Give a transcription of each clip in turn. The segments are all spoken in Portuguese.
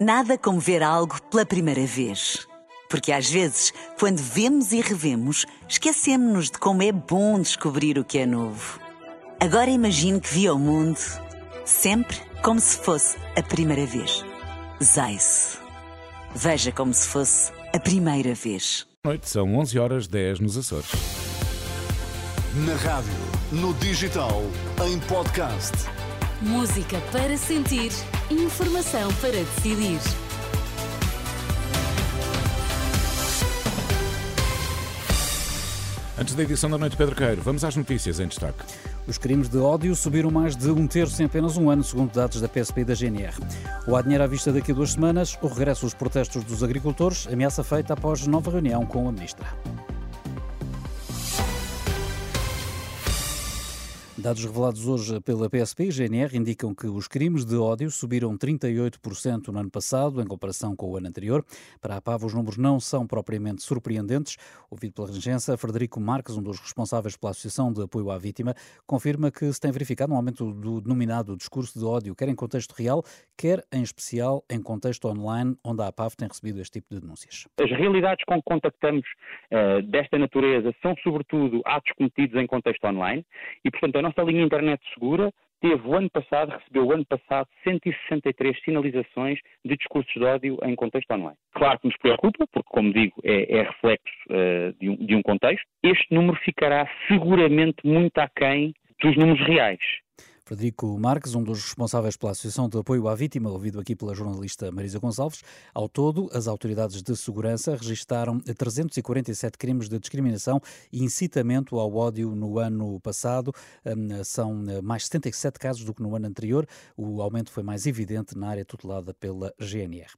Nada como ver algo pela primeira vez. Porque às vezes, quando vemos e revemos, esquecemos-nos de como é bom descobrir o que é novo. Agora imagine que viu o mundo sempre como se fosse a primeira vez. Zais. Veja como se fosse a primeira vez. Noite, são 11 horas 10 nos Açores. Na rádio, no digital, em podcast. Música para sentir, informação para decidir. Antes da edição da noite, Pedro Queiro, vamos às notícias em destaque. Os crimes de ódio subiram mais de um terço em apenas um ano, segundo dados da PSP e da GNR. O há dinheiro à vista daqui a duas semanas, o regresso dos protestos dos agricultores, ameaça feita após nova reunião com a ministra. Dados revelados hoje pela PSP e GNR indicam que os crimes de ódio subiram 38% no ano passado, em comparação com o ano anterior. Para a PAV, os números não são propriamente surpreendentes. Ouvido pela Regença, Frederico Marques, um dos responsáveis pela Associação de Apoio à Vítima, confirma que se tem verificado um aumento do denominado discurso de ódio, quer em contexto real, quer em especial em contexto online, onde a PAV tem recebido este tipo de denúncias. As realidades com que contactamos uh, desta natureza são, sobretudo, atos cometidos em contexto online e, portanto, a nossa linha internet segura teve o ano passado, recebeu o ano passado 163 sinalizações de discursos de ódio em contexto online. Claro que nos preocupa, porque, como digo, é, é reflexo uh, de, um, de um contexto. Este número ficará seguramente muito aquém dos números reais. Frederico Marques, um dos responsáveis pela Associação de Apoio à Vítima, ouvido aqui pela jornalista Marisa Gonçalves. Ao todo, as autoridades de segurança registaram 347 crimes de discriminação e incitamento ao ódio no ano passado. Hum, são eh, mais 77 casos do que no ano anterior. O aumento foi mais evidente na área tutelada pela GNR.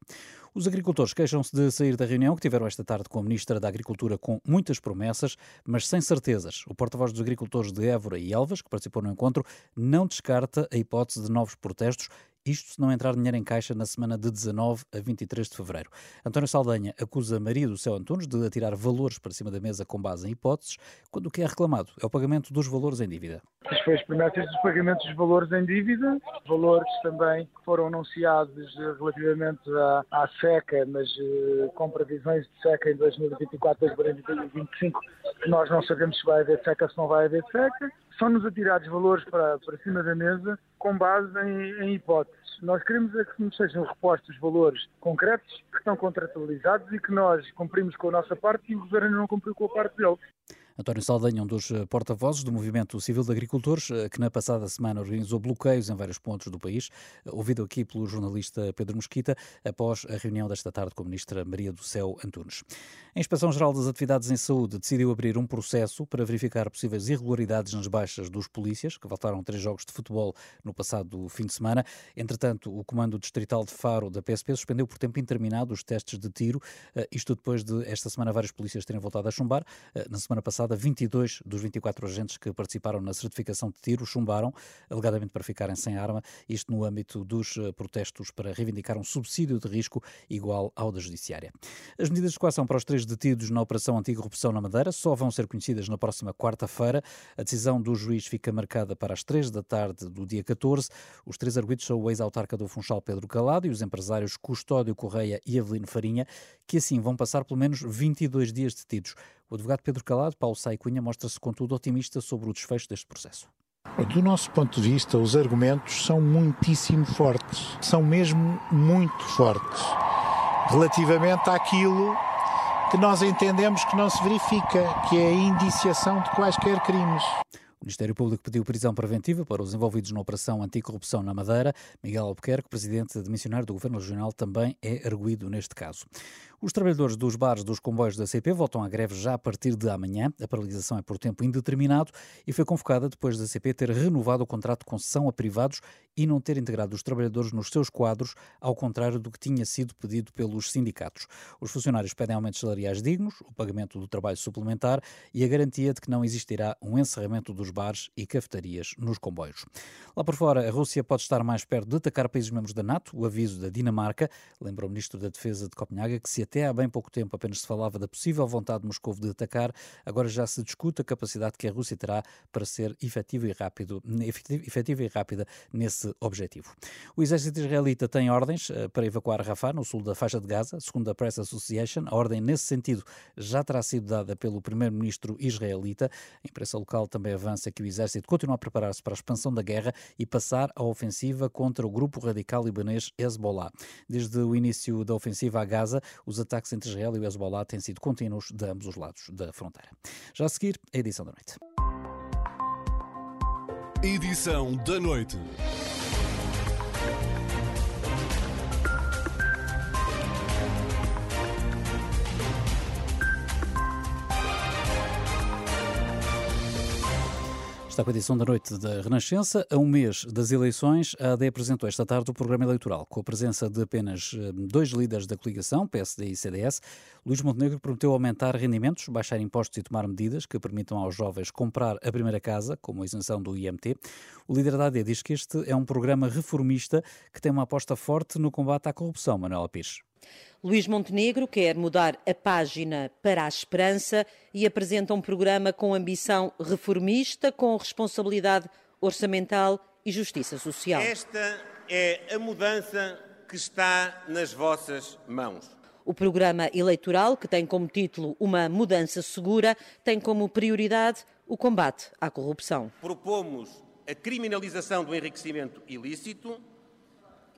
Os agricultores queixam-se de sair da reunião que tiveram esta tarde com a Ministra da Agricultura com muitas promessas, mas sem certezas. O porta-voz dos agricultores de Évora e Elvas, que participou no encontro, não descarta a hipótese de novos protestos isto se não entrar dinheiro em caixa na semana de 19 a 23 de fevereiro. António Saldanha acusa Maria do Céu Antunes de atirar valores para cima da mesa com base em hipóteses, quando o que é reclamado é o pagamento dos valores em dívida. As foi as promessas dos pagamentos dos valores em dívida, valores também que foram anunciados relativamente à, à seca, mas uh, com previsões de seca em 2024, 2025, que nós não sabemos se vai haver seca se não vai haver seca são-nos atirados valores para, para cima da mesa com base em, em, hipóteses. Nós queremos é que nos sejam repostos valores concretos que estão contratualizados e que nós cumprimos com a nossa parte e o Governo não cumpriu com a parte deles. António Saldanha, um dos eh, porta-vozes do Movimento Civil de Agricultores, eh, que na passada semana organizou bloqueios em vários pontos do país, eh, ouvido aqui pelo jornalista Pedro Mosquita, após a reunião desta tarde com a ministra Maria do Céu Antunes. A Inspeção Geral das Atividades em Saúde decidiu abrir um processo para verificar possíveis irregularidades nas baixas dos polícias, que voltaram três jogos de futebol no passado fim de semana. Entretanto, o Comando Distrital de Faro da PSP suspendeu por tempo interminado os testes de tiro, isto depois de esta semana vários polícias terem voltado a chumbar. Na semana passada, passada, 22 dos 24 agentes que participaram na certificação de tiro chumbaram, alegadamente para ficarem sem arma, isto no âmbito dos eh, protestos para reivindicar um subsídio de risco igual ao da Judiciária. As medidas de coação para os três detidos na Operação Anticorrupção na Madeira só vão ser conhecidas na próxima quarta-feira. A decisão do juiz fica marcada para as 3 da tarde do dia 14. Os três arguidos são o ex-autarca do Funchal Pedro Calado e os empresários Custódio Correia e Avelino Farinha, que assim vão passar pelo menos 22 dias detidos. O advogado Pedro Calado, Paulo Sai Cunha, mostra-se, contudo, otimista sobre o desfecho deste processo. Do nosso ponto de vista, os argumentos são muitíssimo fortes. São mesmo muito fortes. Relativamente àquilo que nós entendemos que não se verifica, que é a indiciação de quaisquer crimes. O Ministério Público pediu prisão preventiva para os envolvidos na Operação Anticorrupção na Madeira. Miguel Albuquerque, presidente de missionário do Governo Regional, também é arguído neste caso. Os trabalhadores dos bares dos comboios da CP voltam à greve já a partir de amanhã. A paralisação é por tempo indeterminado e foi convocada depois da CP ter renovado o contrato de concessão a privados e não ter integrado os trabalhadores nos seus quadros, ao contrário do que tinha sido pedido pelos sindicatos. Os funcionários pedem aumentos salariais dignos, o pagamento do trabalho suplementar e a garantia de que não existirá um encerramento dos bares e cafetarias nos comboios. Lá por fora, a Rússia pode estar mais perto de atacar países membros da NATO, o aviso da Dinamarca, lembra o ministro da Defesa de Copenhaga, que se até há bem pouco tempo apenas se falava da possível vontade de Moscou de atacar, agora já se discute a capacidade que a Rússia terá para ser efetiva e, rápido, efetiva e rápida nesse objetivo. O exército israelita tem ordens eh, para evacuar Rafah, no sul da faixa de Gaza, segundo a Press Association. A ordem nesse sentido já terá sido dada pelo primeiro-ministro israelita. A imprensa local também avança que o exército continua a preparar-se para a expansão da guerra e passar à ofensiva contra o grupo radical libanês Hezbollah. Desde o início da ofensiva a Gaza, os ataques entre Israel e o Hezbollah têm sido contínuos de ambos os lados da fronteira. Já a seguir, a edição da noite. Edição da noite. Está com a edição da noite da Renascença. A um mês das eleições, a AD apresentou esta tarde o programa eleitoral, com a presença de apenas eh, dois líderes da coligação, PSD e CDS. Luís Montenegro prometeu aumentar rendimentos, baixar impostos e tomar medidas que permitam aos jovens comprar a primeira casa, como a isenção do IMT. O líder da AD diz que este é um programa reformista que tem uma aposta forte no combate à corrupção, Manuel Pires. Luís Montenegro quer mudar a página para a esperança e apresenta um programa com ambição reformista, com responsabilidade orçamental e justiça social. Esta é a mudança que está nas vossas mãos. O programa eleitoral, que tem como título Uma Mudança Segura, tem como prioridade o combate à corrupção. Propomos a criminalização do enriquecimento ilícito,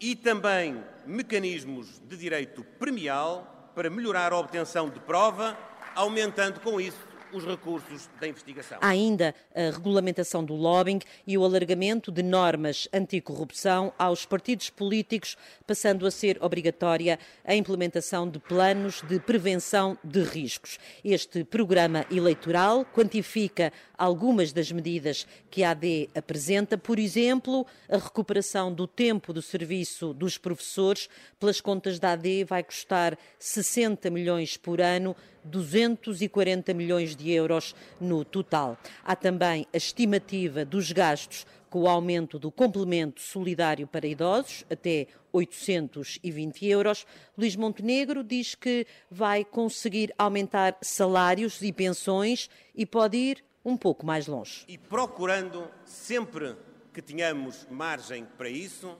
e também mecanismos de direito premial para melhorar a obtenção de prova, aumentando com isso os recursos da investigação. Há ainda a regulamentação do lobbying e o alargamento de normas anticorrupção aos partidos políticos, passando a ser obrigatória a implementação de planos de prevenção de riscos. Este programa eleitoral quantifica algumas das medidas que a AD apresenta, por exemplo, a recuperação do tempo do serviço dos professores, pelas contas da AD, vai custar 60 milhões por ano 240 milhões de euros no total. Há também a estimativa dos gastos com o aumento do complemento solidário para idosos, até 820 euros. Luís Montenegro diz que vai conseguir aumentar salários e pensões e pode ir um pouco mais longe. E procurando sempre que tenhamos margem para isso,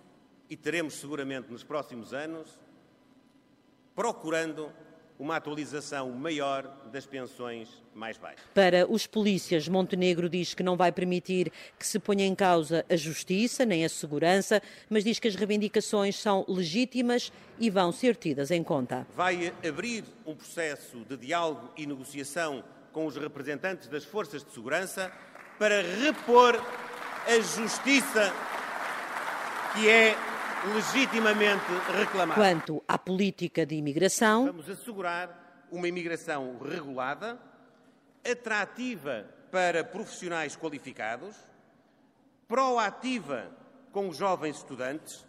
e teremos seguramente nos próximos anos, procurando uma atualização maior das pensões mais baixas. Para os polícias, Montenegro diz que não vai permitir que se ponha em causa a justiça nem a segurança, mas diz que as reivindicações são legítimas e vão ser tidas em conta. Vai abrir um processo de diálogo e negociação com os representantes das forças de segurança para repor a justiça que é legitimamente reclamar. Quanto à política de imigração, vamos assegurar uma imigração regulada, atrativa para profissionais qualificados, proativa com os jovens estudantes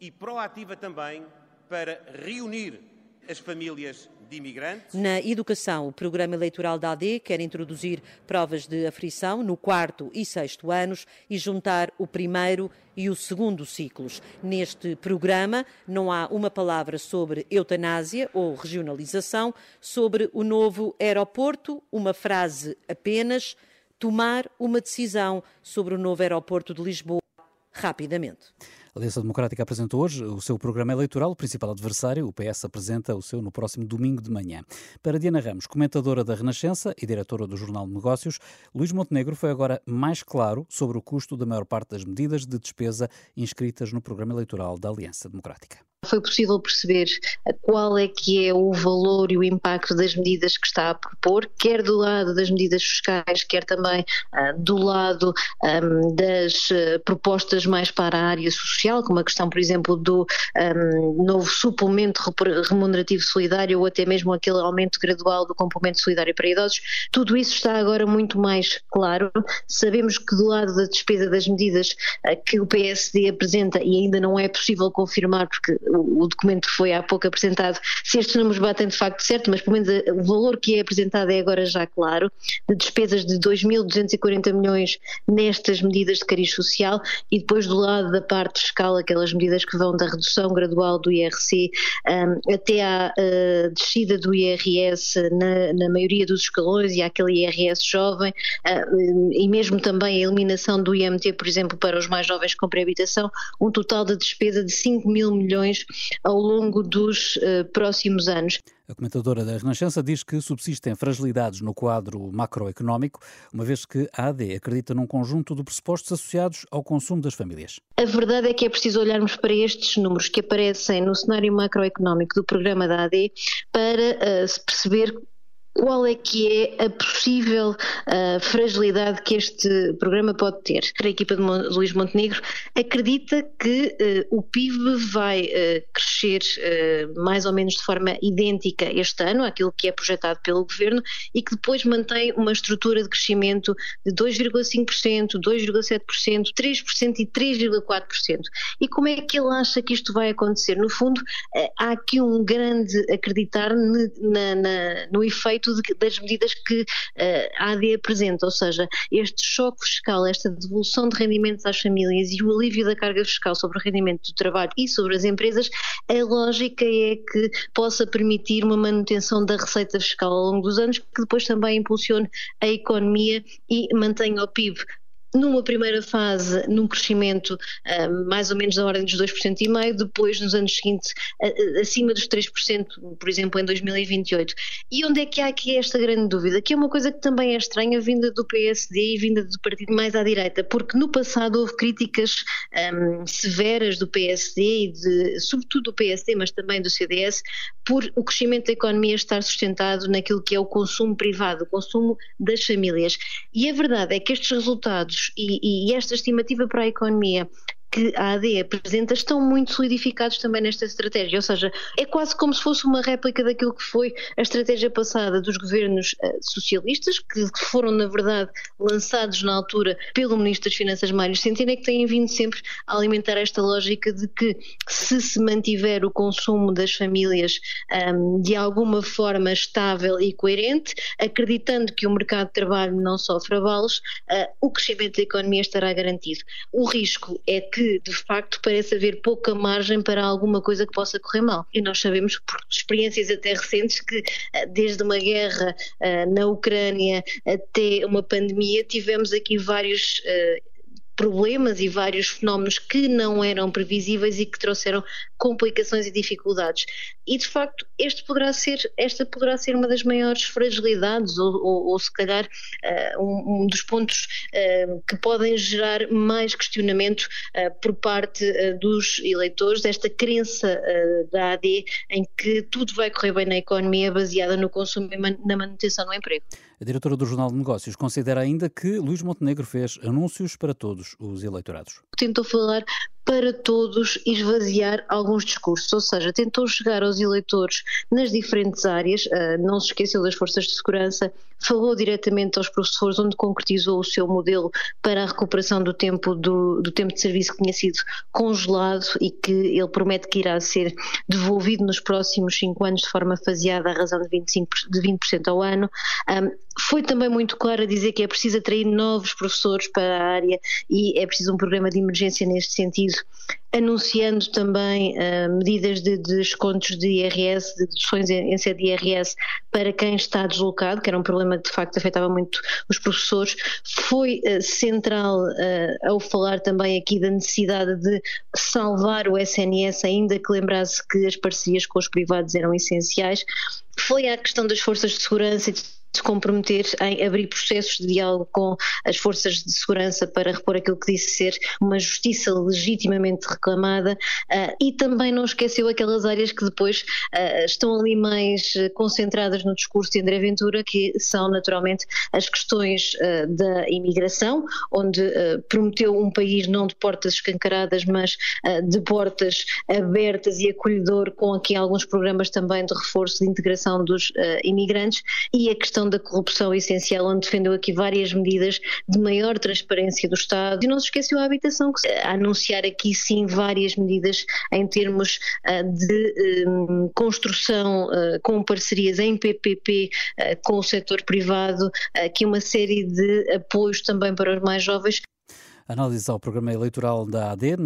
e proativa também para reunir as famílias de imigrantes. Na educação, o programa eleitoral da AD quer introduzir provas de aflição no quarto e sexto anos e juntar o primeiro e o segundo ciclos. Neste programa não há uma palavra sobre eutanásia ou regionalização, sobre o novo aeroporto, uma frase apenas, tomar uma decisão sobre o novo aeroporto de Lisboa rapidamente. A Aliança Democrática apresentou hoje o seu programa eleitoral. O principal adversário, o PS, apresenta o seu no próximo domingo de manhã. Para Diana Ramos, comentadora da Renascença e diretora do Jornal de Negócios, Luís Montenegro foi agora mais claro sobre o custo da maior parte das medidas de despesa inscritas no programa eleitoral da Aliança Democrática foi possível perceber qual é que é o valor e o impacto das medidas que está a propor, quer do lado das medidas fiscais, quer também uh, do lado um, das uh, propostas mais para a área social, como a questão, por exemplo, do um, novo suplemento remunerativo solidário ou até mesmo aquele aumento gradual do complemento solidário para idosos. Tudo isso está agora muito mais claro. Sabemos que do lado da despesa das medidas uh, que o PSD apresenta, e ainda não é possível confirmar porque o, documento que foi há pouco apresentado, se estes números batem de facto certo, mas pelo menos o valor que é apresentado é agora já claro, de despesas de 2.240 milhões nestas medidas de cariz social e depois do lado da parte fiscal, aquelas medidas que vão da redução gradual do IRC um, até à uh, descida do IRS na, na, maioria dos escalões e aquele IRS jovem uh, e mesmo também a eliminação do IMT, por exemplo, para os mais jovens com pré-habitação, um total de despesa de 5 mil milhões ao longo dos uh, próximos anos. A comentadora da Renascença diz que subsistem fragilidades no quadro macroeconómico, uma vez que a AD acredita num conjunto de pressupostos associados ao consumo das famílias. A verdade é que é preciso olharmos para estes números que aparecem no cenário macroeconómico do programa da AD para uh, perceber qual é que é a possível uh, fragilidade que este programa pode ter. A equipa de Luís Montenegro acredita que uh, o PIB vai uh, crescer mais ou menos de forma idêntica este ano àquilo que é projetado pelo governo e que depois mantém uma estrutura de crescimento de 2,5%, 2,7%, 3% e 3,4%. E como é que ele acha que isto vai acontecer? No fundo, há aqui um grande acreditar na, na, no efeito das medidas que uh, a AD apresenta, ou seja, este choque fiscal, esta devolução de rendimentos às famílias e o alívio da carga fiscal sobre o rendimento do trabalho e sobre as empresas, a lógica é que possa permitir uma manutenção da receita fiscal ao longo dos anos, que depois também impulsione a economia e mantenha o PIB numa primeira fase, num crescimento uh, mais ou menos da ordem dos 2,5%, depois nos anos seguintes uh, acima dos 3%, por exemplo, em 2028. E onde é que há aqui esta grande dúvida? Que é uma coisa que também é estranha vinda do PSD e vinda do partido mais à direita, porque no passado houve críticas um, severas do PSD e de, sobretudo do PSD, mas também do CDS, por o crescimento da economia estar sustentado naquilo que é o consumo privado, o consumo das famílias. E a verdade é que estes resultados e, e esta estimativa para a economia que a AD apresenta estão muito solidificados também nesta estratégia, ou seja, é quase como se fosse uma réplica daquilo que foi a estratégia passada dos governos uh, socialistas, que foram, na verdade, lançados na altura pelo Ministro das Finanças Mário Centeno, é que têm vindo sempre a alimentar esta lógica de que se se mantiver o consumo das famílias um, de alguma forma estável e coerente, acreditando que o mercado de trabalho não sofre abalos, uh, o crescimento da economia estará garantido. O risco é que que, de facto, parece haver pouca margem para alguma coisa que possa correr mal. E nós sabemos, por experiências até recentes, que eh, desde uma guerra uh, na Ucrânia até uma pandemia, tivemos aqui vários. Problemas e vários fenómenos que não eram previsíveis e que trouxeram complicações e dificuldades. E de facto, este poderá ser, esta poderá ser uma das maiores fragilidades, ou, ou, ou se calhar uh, um, um, dos pontos uh, que podem gerar mais questionamento uh, por parte dos eleitores, desta crença da AD em que tudo vai correr bem na economia baseada no consumo e man na manutenção do emprego. A diretora do Jornal de Negócios considera ainda que Luís Montenegro fez anúncios para todos os eleitorados. Tentou falar para todos esvaziar alguns discursos, ou seja, tentou chegar aos eleitores nas diferentes áreas, ah, não se esqueceu das forças de segurança, falou diretamente aos professores, onde concretizou o seu modelo para a recuperação do tempo, do, do tempo de serviço que tinha sido congelado e que ele promete que irá ser devolvido nos próximos cinco anos de forma faseada à razão de 25%, de 20 ao ano. Um, foi também muito claro a dizer que é preciso atrair novos professores para a área e é preciso um programa de emergência neste sentido anunciando também uh, medidas de, de, descontos de IRS, de deduções em, sede de IRS para quem está deslocado, que era um problema que de facto afetava muito os professores. Foi uh, central uh, ao falar também aqui da necessidade de salvar o SNS, ainda que lembrasse que as parcerias com os privados eram essenciais. Foi a questão das forças de segurança e se comprometer em abrir processos de diálogo com as forças de segurança para repor aquilo que disse ser uma justiça legitimamente reclamada uh, e também não esqueceu aquelas áreas que depois uh, estão ali mais concentradas no discurso de André Ventura, que são naturalmente as questões uh, da imigração, onde prometeu um país não de portas escancaradas, mas de portas abertas e acolhedor, com aqui alguns programas também de reforço de integração dos imigrantes e a questão da corrupção essencial, onde defendeu aqui várias medidas de maior transparência do Estado. E não se esqueceu a habitação, a anunciar aqui sim várias medidas em termos de um, construção com parcerias em PPP com o setor privado, aqui uma série de apoios também para os mais jovens Análise ao programa eleitoral da AD,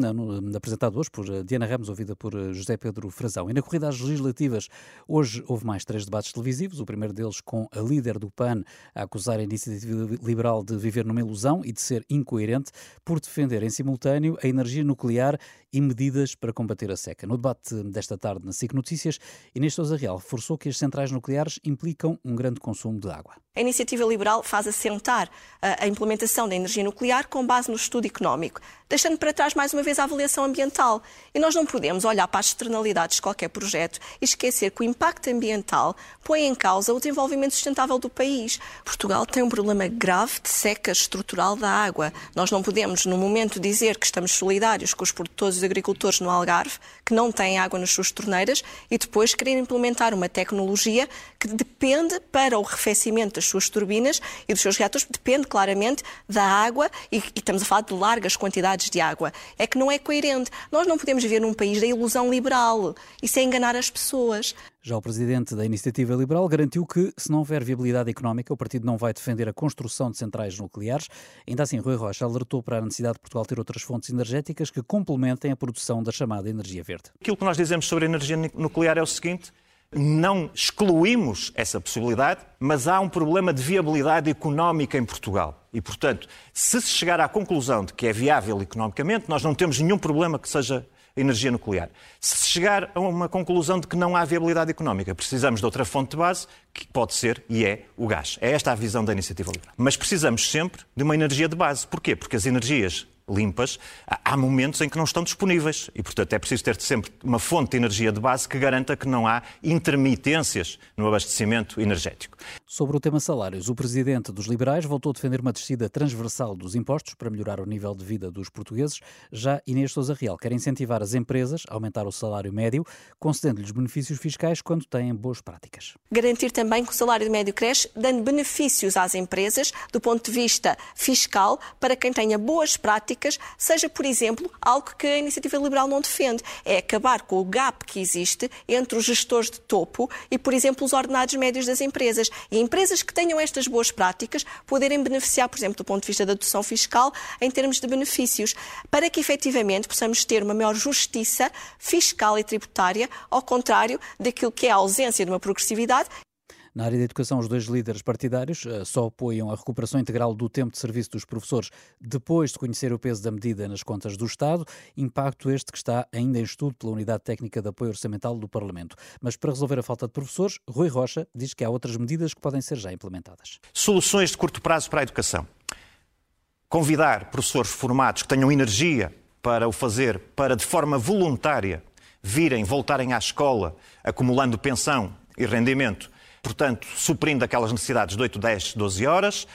apresentado hoje por eh, Diana Ramos, ouvida por eh, José Pedro Frazão. E na corrida às legislativas, hoje houve mais três debates televisivos, o primeiro deles com a líder do PAN a acusar a iniciativa liberal de viver numa ilusão e de ser incoerente por defender em simultâneo a energia nuclear e medidas para combater a seca. No debate desta tarde na SIC Notícias, Inês Sousa Real reforçou que as centrais nucleares implicam um grande consumo de água. A iniciativa liberal faz assentar eh, a implementação da energia nuclear com base no estudo económico, deixando para trás mais uma vez a avaliação ambiental. E nós não podemos olhar para as externalidades de qualquer projeto e esquecer que o impacto ambiental põe em causa o desenvolvimento sustentável do país. Portugal tem um problema grave de seca estrutural da água. Nós não podemos, no momento, dizer que estamos solidários com os produtores e agricultores no Algarve, que não têm água nas suas torneiras, e depois querer implementar uma tecnologia que depende para o arrefecimento das suas turbinas e dos seus reatores, depende claramente da água, e, e estamos a falar de largas quantidades de água. É que não é coerente. Nós não podemos viver num país da ilusão liberal. Isso é enganar as pessoas. Já o presidente da Iniciativa Liberal garantiu que, se não houver viabilidade económica, o partido não vai defender a construção de centrais nucleares. Ainda assim, Rui Rocha alertou para a necessidade de Portugal ter outras fontes energéticas que complementem a produção da chamada energia verde. Aquilo que nós dizemos sobre a energia nuclear é o seguinte: não excluímos essa possibilidade, mas há um problema de viabilidade económica em Portugal. E, portanto, se se chegar à conclusão de que é viável economicamente, nós não temos nenhum problema que seja energia nuclear. Se chegar a uma conclusão de que não há viabilidade económica, precisamos de outra fonte de base, que pode ser e é o gás. É esta a visão da iniciativa liberal. Mas precisamos sempre de uma energia de base. Porquê? Porque as energias limpas, há momentos em que não estão disponíveis e, portanto, é preciso ter sempre uma fonte de energia de base que garanta que não há intermitências no abastecimento energético. Sobre o tema salários, o presidente dos liberais voltou a defender uma descida transversal dos impostos para melhorar o nível de vida dos portugueses. Já Inês Sousa Real quer incentivar as empresas a aumentar o salário médio, concedendo-lhes benefícios fiscais quando têm boas práticas. Garantir também que o salário médio cresce, dando benefícios às empresas do ponto de vista fiscal para quem tenha boas práticas seja, por exemplo, algo que a iniciativa liberal não defende. É acabar com o gap que existe entre os gestores de topo e, por exemplo, os ordenados médios das empresas. E empresas que tenham estas boas práticas poderem beneficiar, por exemplo, do ponto de vista da dedução fiscal, em termos de benefícios, para que efetivamente possamos ter uma maior justiça fiscal e tributária, ao contrário daquilo que é a ausência de uma progressividade na área da educação, os dois líderes partidários uh, só apoiam a recuperação integral do tempo de serviço dos professores depois de conhecer o peso da medida nas contas do Estado, impacto este que está ainda em estudo pela Unidade Técnica de Apoio Orçamental do Parlamento. Mas para resolver a falta de professores, Rui Rocha diz que há outras medidas que podem ser já implementadas. Soluções de curto prazo para a educação. Convidar professores formados que tenham energia para o fazer, para de forma voluntária virem, voltarem à escola, acumulando pensão e rendimento portanto, suprindo aquelas necessidades de 8, 10, 12 horas.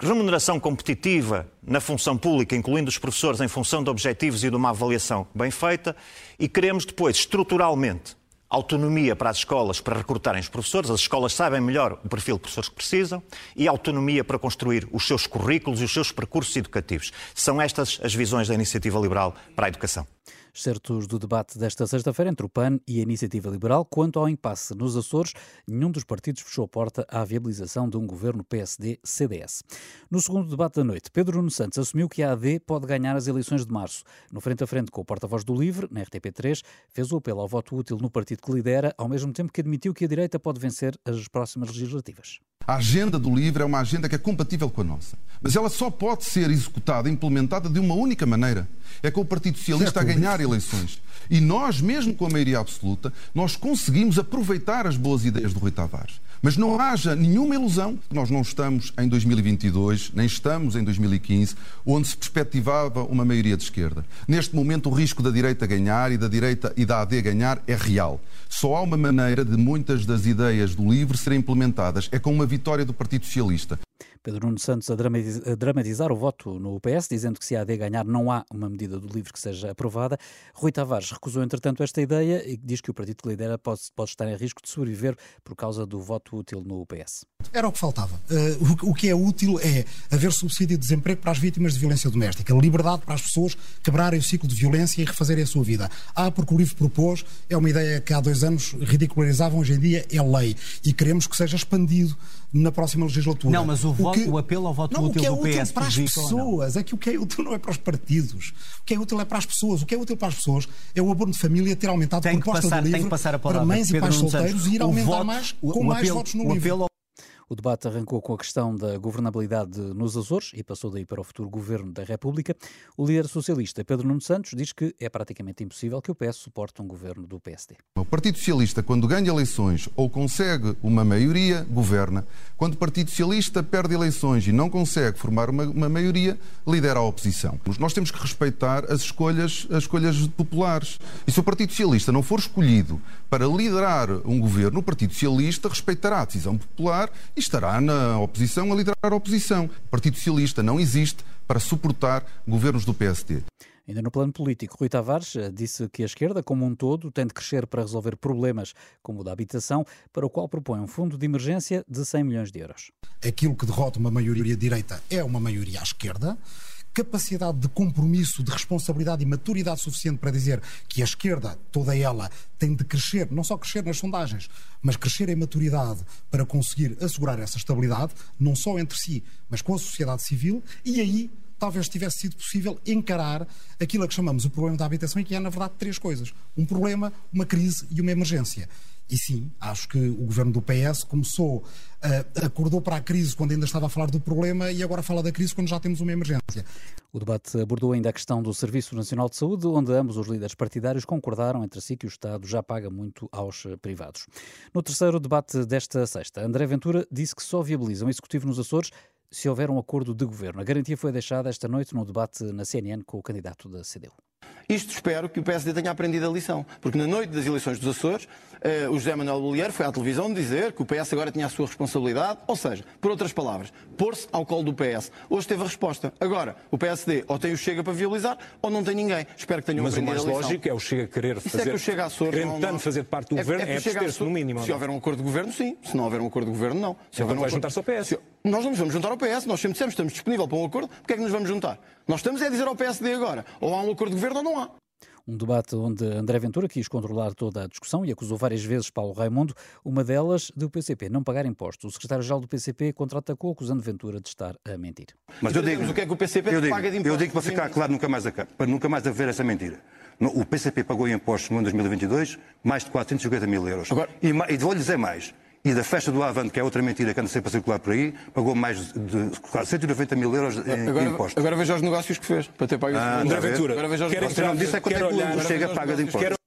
Remuneração competitiva na função pública, incluindo os professores, em função de objetivos e de uma avaliação bem feita. E queremos depois, estruturalmente, autonomia para as escolas para recrutarem os professores, as escolas sabem melhor o perfil de professores que precisam, e autonomia para construir os seus currículos e os seus percursos educativos. São estas as visões da Iniciativa Liberal para a Educação certos do debate desta sexta-feira entre o PAN e a Iniciativa Liberal. Quanto ao impasse nos Açores, nenhum dos partidos fechou a porta à viabilização de um governo PSD-CDS. No segundo debate da noite, Pedro Nuno Santos assumiu que a AD pode ganhar as eleições de março. No frente a frente com o porta-voz do LIVRE, na RTP3, fez o apelo ao voto útil no partido que lidera, ao mesmo tempo que admitiu que a direita pode vencer as próximas legislativas. A agenda do LIVRE é uma agenda que é compatível com a nossa. Mas ela só pode ser executada, implementada de uma única maneira. É com o Partido Socialista a ganhar eleições. E nós, mesmo com a maioria absoluta, nós conseguimos aproveitar as boas ideias do Rui Tavares. Mas não haja nenhuma ilusão, nós não estamos em 2022, nem estamos em 2015, onde se perspectivava uma maioria de esquerda. Neste momento, o risco da direita ganhar e da direita e da AD ganhar é real. Só há uma maneira de muitas das ideias do LIVRE serem implementadas, é com uma vitória do Partido Socialista. Pedro Nuno Santos a dramatizar o voto no PS, dizendo que se a AD ganhar não há uma medida do livro que seja aprovada. Rui Tavares recusou, entretanto, esta ideia e diz que o partido que lidera pode, pode estar em risco de sobreviver por causa do voto útil no PS. Era o que faltava. Uh, o, o, que é útil é haver subsídio de desemprego para as vítimas de violência doméstica, liberdade para as pessoas quebrarem o ciclo de violência e refazerem a sua vida. Ah, porque o livro propôs, é uma ideia que há dois anos ridicularizavam, hoje em dia é lei. E queremos que seja expandido na próxima legislatura. Não, mas o, voto, o, que... o apelo ao voto não, útil do PS... O que é útil para as pessoas, é que o que é útil não é para os partidos. O que é útil é para as pessoas. O que é útil para as pessoas é o abono de família ter aumentado a proposta passar, do livro para mães e pais solteiros e ir aumentar voto, mais com mais apelo, votos no livro. O debate arrancou com a questão da governabilidade nos Açores e passou daí para o futuro governo da República. O líder socialista Pedro Nuno Santos diz que é praticamente impossível que o PS suporte um governo do PSD. O Partido Socialista, quando ganha eleições ou consegue uma maioria, governa. Quando o Partido Socialista perde eleições e não consegue formar uma, uma maioria, lidera a oposição. Nós temos que respeitar as escolhas, as escolhas populares. E se o Partido Socialista não for escolhido para liderar um governo, o Partido Socialista respeitará a decisão popular estará na oposição a liderar a oposição. O Partido Socialista não existe para suportar governos do PSD. Ainda no plano político, Rui Tavares disse que a esquerda, como um todo, tem de crescer para resolver problemas como o da habitação, para o qual propõe um fundo de emergência de 100 milhões de euros. Aquilo que derrota uma maioria direita é uma maioria à esquerda capacidade de compromisso, de responsabilidade e maturidade suficiente para dizer que a esquerda, toda ela, tem de crescer, não só crescer nas sondagens, mas crescer em maturidade para conseguir assegurar essa estabilidade, não só entre si, mas com a sociedade civil, e aí talvez tivesse sido possível encarar aquilo a que chamamos o problema da habitação e que é, na verdade, três coisas: um problema, uma crise e uma emergência. E sim, acho que o governo do PS começou, uh, acordou para a crise quando ainda estava a falar do problema e agora fala da crise quando já temos uma emergência. O debate abordou ainda a questão do Serviço Nacional de Saúde, onde ambos os líderes partidários concordaram entre si que o Estado já paga muito aos privados. No terceiro debate desta sexta, André Ventura disse que só viabiliza um executivo nos Açores se houver um acordo de governo. A garantia foi deixada esta noite no debate na CNN com o candidato da CDU. Isto espero que o PSD tenha aprendido a lição, porque na noite das eleições dos Açores, eh, o José Manuel Bolieiro foi à televisão dizer que o PS agora tinha a sua responsabilidade, ou seja, por outras palavras, pôr-se ao colo do PS. Hoje teve a resposta. Agora, o PSD ou tem o Chega para viabilizar, ou não tem ninguém. Espero que tenham Mas a o mais lógico é o Chega querer fazer... Isso é que o Chega Açores... Querendo tanto fazer parte do é, governo, é, é abster-se no mínimo. Se houver um acordo de governo, sim. Se não houver um acordo de governo, não. Se então houver um vai juntar-se ao PS. Se... Nós não nos vamos juntar ao PS. Nós sempre dissemos que estamos disponíveis para um acordo. Porquê é que nos vamos juntar? Nós estamos é a dizer ao PSD agora, ou há um acordo de governo ou não há. Um debate onde André Ventura quis controlar toda a discussão e acusou várias vezes Paulo Raimundo, uma delas do PCP não pagar impostos. O secretário-geral do PCP contra-atacou, acusando Ventura de estar a mentir. Mas eu digo, o que é que o PCP eu digo, paga de impostos? Eu digo para ficar claro nunca mais, para nunca mais haver essa mentira. O PCP pagou impostos no ano 2022 mais de 450 mil euros. Agora... E, e vou-lhe dizer mais. E da festa do Avante, que é outra mentira que anda sempre a circular por aí, pagou mais de quase 190 mil euros em agora, impostos. Agora veja os negócios que fez para ter pago ah, André Ventura. Agora veja os negócios. Não disse é quanto é que chega paga de impostos.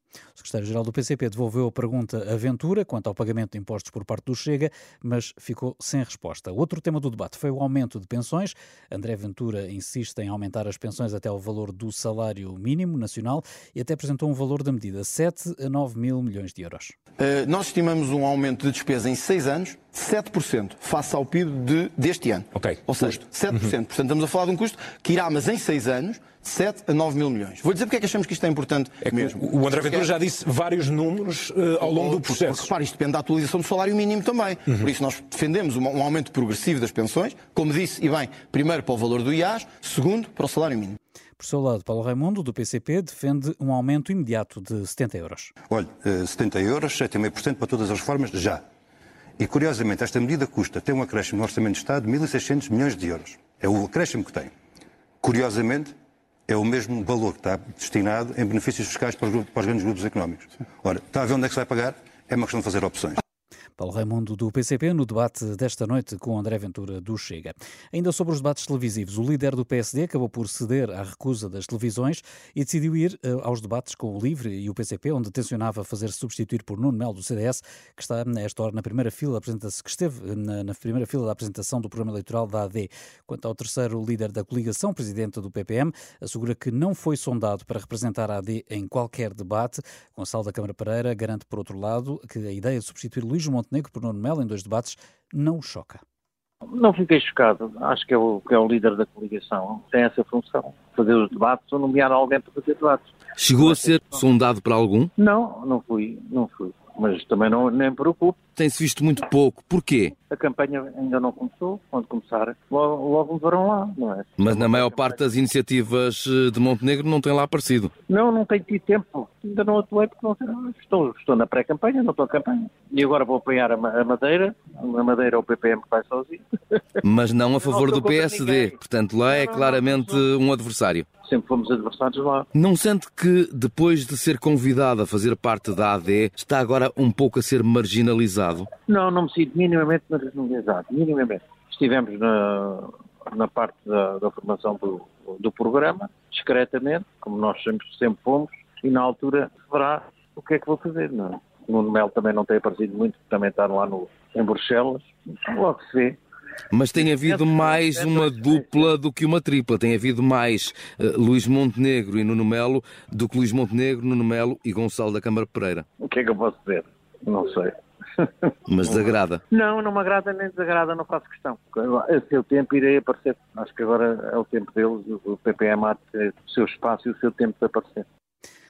O secretário-geral do PCP devolveu a pergunta à Ventura quanto ao pagamento de impostos por parte do Chega, mas ficou sem resposta. Outro tema do debate foi o aumento de pensões. André Ventura insiste em aumentar as pensões até o valor do salário mínimo nacional e até apresentou um valor da medida 7 a 9 mil milhões de euros. Uh, nós estimamos um aumento de despesa em seis anos 7% face ao PIB de, deste ano. Ok. Ou seja, 7%. Uhum. Portanto, estamos a falar de um custo que irá, mas em seis anos, 7 a 9 mil milhões. Vou dizer porque é que achamos que isto é importante é mesmo. O André Ventura já disse vários números uh, ao longo do processo. Porque, repare, isto depende da atualização do salário mínimo também. Uhum. Por isso nós defendemos um, um aumento progressivo das pensões, como disse, e bem, primeiro para o valor do IAS, segundo para o salário mínimo. Por seu lado, Paulo Raimundo, do PCP, defende um aumento imediato de 70 euros. Olha, 70 eh, euros, 7,5% para todas as reformas, já. E, curiosamente, esta medida custa, tem um acréscimo no Orçamento de Estado de 1.600 milhões de euros. É o acréscimo que tem. Curiosamente, é o mesmo valor que está destinado em benefícios fiscais para os, grupos, para os grandes grupos económicos. Ora, está a ver onde é que se vai pagar? É uma questão de fazer opções. Paulo Raimundo do PCP no debate desta noite com André Ventura do Chega. Ainda sobre os debates televisivos, o líder do PSD acabou por ceder à recusa das televisões e decidiu ir uh, aos debates com o LIVRE e o PCP, onde tencionava fazer -se substituir por Nuno Melo do CDS, que está nesta hora na primeira fila, que esteve na, na, primeira fila da apresentação do programa eleitoral da AD. Quanto ao terceiro líder da coligação, presidente do PPM, assegura que não foi sondado para representar a AD em qualquer debate. Gonçalo da Câmara Pereira garante, por outro lado, que a ideia de substituir Luís Montenegro Montenegro por Nuno Melo em dois debates não o choca. Não fiquei chocado. Acho que é, o, que é o líder da coligação. Tem essa função, fazer os debates ou nomear alguém para fazer debates. Chegou a ser sondado para algum? Não, não fui, não fui. Mas também não, nem me preocupo. Tem-se visto muito pouco. Porquê? a campanha ainda não começou. Quando começar, logo, verão lá, não é? Mas na maior parte das iniciativas eh, de Montenegro não tem lá aparecido. Não, não tenho tido tempo. Ainda não atuei porque não sei. Estou, estou na pré-campanha, não estou a campanha. E agora vou apoiar a, a Madeira. A Madeira é o PPM que vai sozinho. Mas não a favor não do PSD. Portanto, lá é claramente um adversário. Sempre fomos adversários lá. Não sente que, depois de ser convidado a fazer parte da AD, está agora um pouco a ser marginalizado? Não, não me sinto minimamente marginalizado. Minimamente. Estivemos na, na parte da, da formação do, do programa, discretamente, como nós sempre, sempre fomos, e na altura verá o que é que vou fazer. Não é? O Nuno Melo também não tem aparecido muito, também está lá no, em Bruxelas. Logo se vê. Mas tem havido mais uma dupla do que uma tripla. Tem havido mais uh, Luís Montenegro e Nuno Melo do que Luís Montenegro, Nuno Melo e Gonçalo da Câmara Pereira. O que é que eu posso dizer? Não sei. Mas desagrada? Não, não me agrada nem desagrada, não faço questão. A seu tempo irei aparecer. Acho que agora é o tempo deles, o PPM há o seu espaço e o seu tempo de aparecer.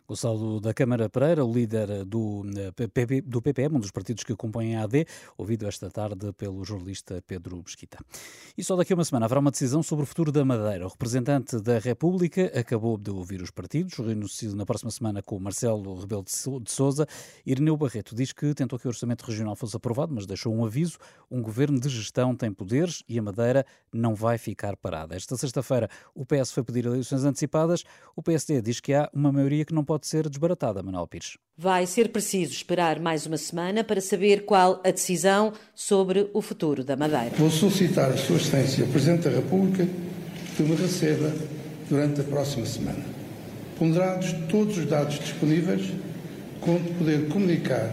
Gonçalo da Câmara Pereira, o líder do, PP, do PPM, um dos partidos que compõem a AD, ouvido esta tarde pelo jornalista Pedro Mesquita. E só daqui a uma semana haverá uma decisão sobre o futuro da Madeira. O representante da República acabou de ouvir os partidos, reuniu-se na próxima semana com Marcelo Rebelo de Sousa. Ireneu Barreto diz que tentou que o orçamento regional fosse aprovado, mas deixou um aviso: um governo de gestão tem poderes e a Madeira não vai ficar parada. Esta sexta-feira o PS foi pedir eleições antecipadas, o PSD diz que há uma maioria que não pode ser desbaratada, Manuel Pires. Vai ser preciso esperar mais uma semana para saber qual a decisão sobre o futuro da Madeira. Vou solicitar a Sua Excelência, o Presidente da República, que me receba durante a próxima semana. Ponderados todos os dados disponíveis, com poder comunicar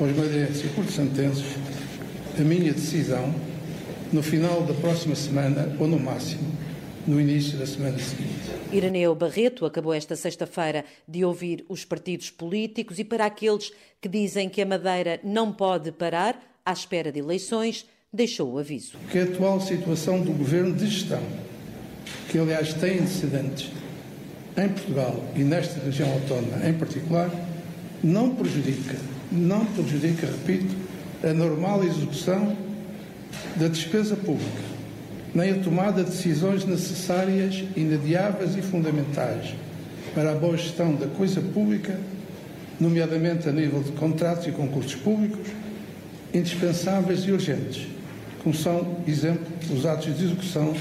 aos madeirenses e porto-santenses a minha decisão no final da próxima semana ou, no máximo, no início da semana seguinte. Ireneu Barreto acabou esta sexta-feira de ouvir os partidos políticos e para aqueles que dizem que a Madeira não pode parar à espera de eleições, deixou o aviso. Que a atual situação do governo de gestão, que aliás tem antecedentes em Portugal e nesta região autónoma em particular, não prejudica, não prejudica, repito, a normal execução da despesa pública nem a tomada de decisões necessárias, inadiáveis e fundamentais para a boa gestão da coisa pública, nomeadamente a nível de contratos e concursos públicos, indispensáveis e urgentes, como são, exemplo, os atos de execução